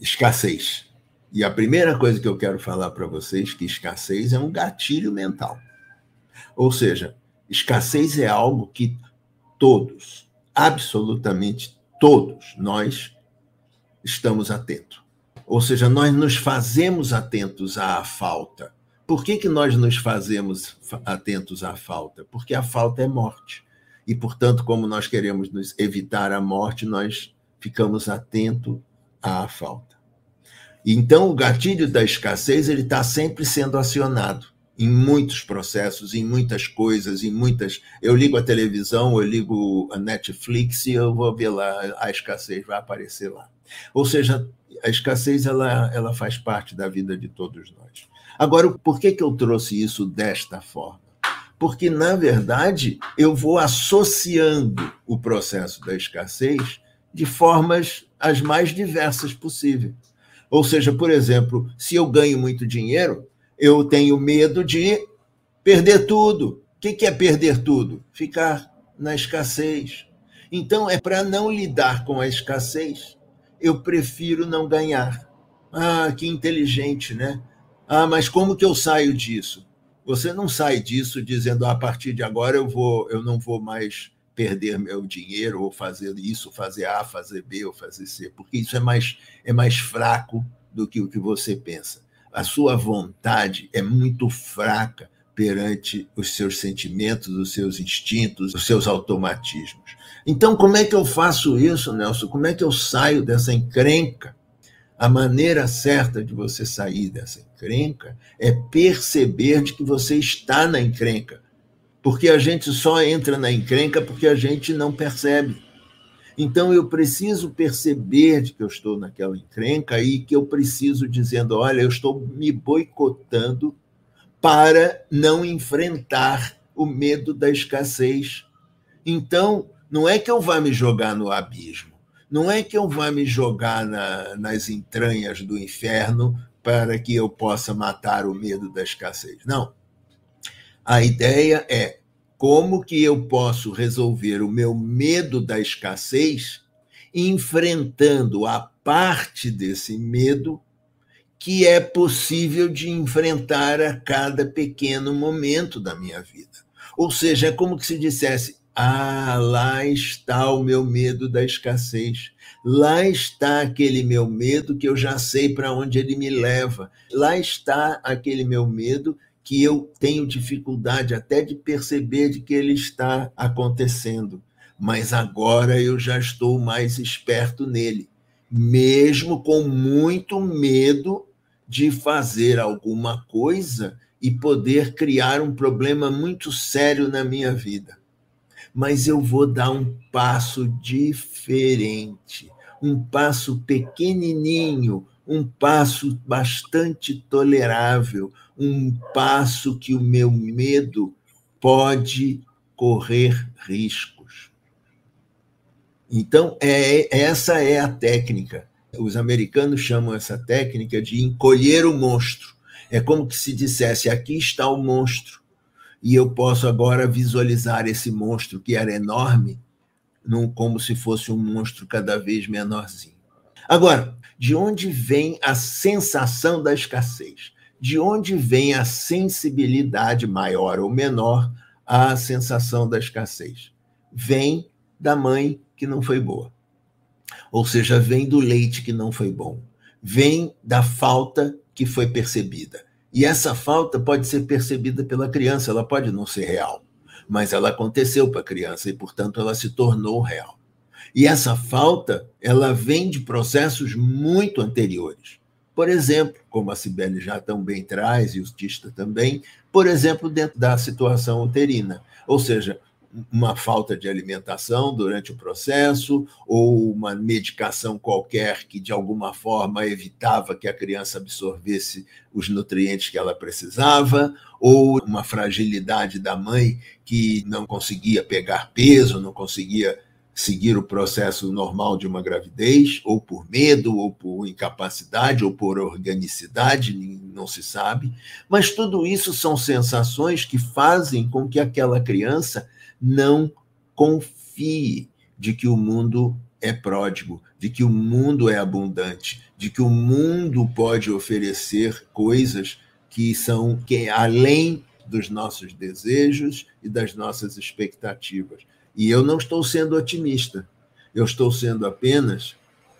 escassez. E a primeira coisa que eu quero falar para vocês que escassez é um gatilho mental. Ou seja, escassez é algo que todos, absolutamente todos nós estamos atentos. Ou seja, nós nos fazemos atentos à falta. Por que, que nós nos fazemos atentos à falta? Porque a falta é morte. E, portanto, como nós queremos nos evitar a morte, nós ficamos atentos à falta. Então, o gatilho da escassez ele está sempre sendo acionado em muitos processos, em muitas coisas, em muitas. Eu ligo a televisão, eu ligo a Netflix e eu vou ver lá a escassez vai aparecer lá. Ou seja, a escassez ela, ela faz parte da vida de todos nós. Agora, por que, que eu trouxe isso desta forma? Porque, na verdade, eu vou associando o processo da escassez de formas as mais diversas possíveis. Ou seja, por exemplo, se eu ganho muito dinheiro, eu tenho medo de perder tudo. O que é perder tudo? Ficar na escassez. Então, é para não lidar com a escassez, eu prefiro não ganhar. Ah, que inteligente, né? Ah, mas como que eu saio disso? Você não sai disso dizendo ah, a partir de agora eu vou, eu não vou mais perder meu dinheiro ou fazer isso, fazer A, fazer B ou fazer C, porque isso é mais é mais fraco do que o que você pensa a sua vontade é muito fraca perante os seus sentimentos, os seus instintos, os seus automatismos. Então, como é que eu faço isso, Nelson? Como é que eu saio dessa encrenca? A maneira certa de você sair dessa encrenca é perceber de que você está na encrenca. Porque a gente só entra na encrenca porque a gente não percebe. Então eu preciso perceber de que eu estou naquela encrenca e que eu preciso dizendo, olha, eu estou me boicotando para não enfrentar o medo da escassez. Então, não é que eu vá me jogar no abismo, não é que eu vá me jogar na, nas entranhas do inferno para que eu possa matar o medo da escassez. Não. A ideia é como que eu posso resolver o meu medo da escassez enfrentando a parte desse medo que é possível de enfrentar a cada pequeno momento da minha vida. Ou seja, é como se dissesse: ah, lá está o meu medo da escassez. Lá está aquele meu medo que eu já sei para onde ele me leva. Lá está aquele meu medo que eu tenho dificuldade até de perceber de que ele está acontecendo, mas agora eu já estou mais esperto nele, mesmo com muito medo de fazer alguma coisa e poder criar um problema muito sério na minha vida. Mas eu vou dar um passo diferente, um passo pequenininho, um passo bastante tolerável, um passo que o meu medo pode correr riscos. Então, é, essa é a técnica. Os americanos chamam essa técnica de encolher o monstro. É como que se dissesse: aqui está o monstro, e eu posso agora visualizar esse monstro que era enorme, num, como se fosse um monstro cada vez menorzinho. Agora, de onde vem a sensação da escassez? De onde vem a sensibilidade maior ou menor à sensação da escassez? Vem da mãe que não foi boa. Ou seja, vem do leite que não foi bom. Vem da falta que foi percebida. E essa falta pode ser percebida pela criança, ela pode não ser real, mas ela aconteceu para a criança e, portanto, ela se tornou real. E essa falta, ela vem de processos muito anteriores. Por exemplo, como a Cibele já também traz, e o Tista também, por exemplo, dentro da situação uterina. Ou seja, uma falta de alimentação durante o processo, ou uma medicação qualquer que, de alguma forma, evitava que a criança absorvesse os nutrientes que ela precisava, ou uma fragilidade da mãe que não conseguia pegar peso, não conseguia seguir o processo normal de uma gravidez, ou por medo, ou por incapacidade, ou por organicidade, não se sabe. Mas tudo isso são sensações que fazem com que aquela criança não confie de que o mundo é pródigo, de que o mundo é abundante, de que o mundo pode oferecer coisas que são que além dos nossos desejos e das nossas expectativas. E eu não estou sendo otimista, eu estou sendo apenas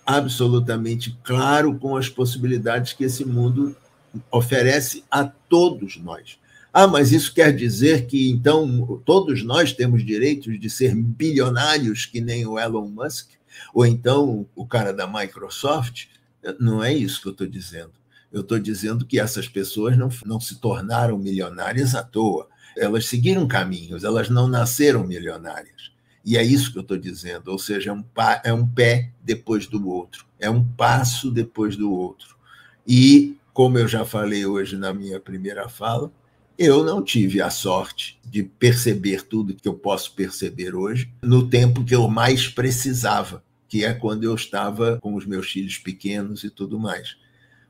absolutamente claro com as possibilidades que esse mundo oferece a todos nós. Ah, mas isso quer dizer que então todos nós temos direitos de ser bilionários que nem o Elon Musk? Ou então o cara da Microsoft? Não é isso que eu estou dizendo. Eu estou dizendo que essas pessoas não, não se tornaram milionárias à toa. Elas seguiram caminhos, elas não nasceram milionárias. E é isso que eu estou dizendo. Ou seja, é um, é um pé depois do outro, é um passo depois do outro. E, como eu já falei hoje na minha primeira fala, eu não tive a sorte de perceber tudo que eu posso perceber hoje no tempo que eu mais precisava, que é quando eu estava com os meus filhos pequenos e tudo mais.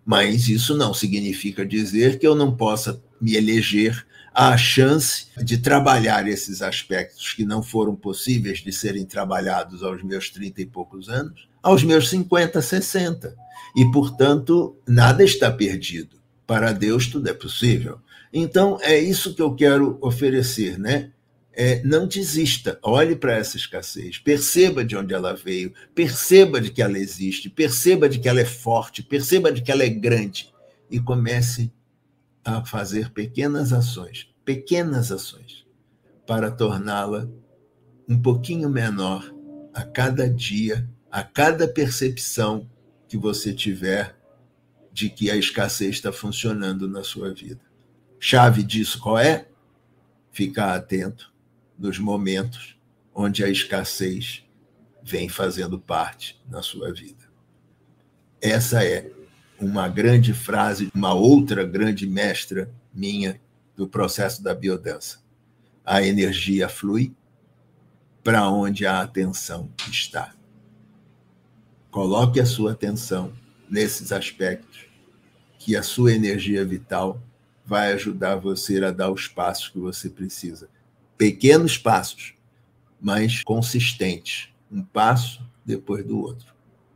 Mas isso não significa dizer que eu não possa me eleger a chance de trabalhar esses aspectos que não foram possíveis de serem trabalhados aos meus 30 e poucos anos, aos meus 50, 60. E, portanto, nada está perdido. Para Deus tudo é possível. Então, é isso que eu quero oferecer, né? É, não desista, olhe para essa escassez, perceba de onde ela veio, perceba de que ela existe, perceba de que ela é forte, perceba de que ela é grande e comece a fazer pequenas ações, pequenas ações, para torná-la um pouquinho menor a cada dia, a cada percepção que você tiver de que a escassez está funcionando na sua vida. Chave disso qual é? Ficar atento nos momentos onde a escassez vem fazendo parte na sua vida. Essa é uma grande frase, uma outra grande mestra minha do processo da biodança. A energia flui para onde a atenção está. Coloque a sua atenção nesses aspectos, que a sua energia vital vai ajudar você a dar os passos que você precisa. Pequenos passos, mas consistentes, um passo depois do outro.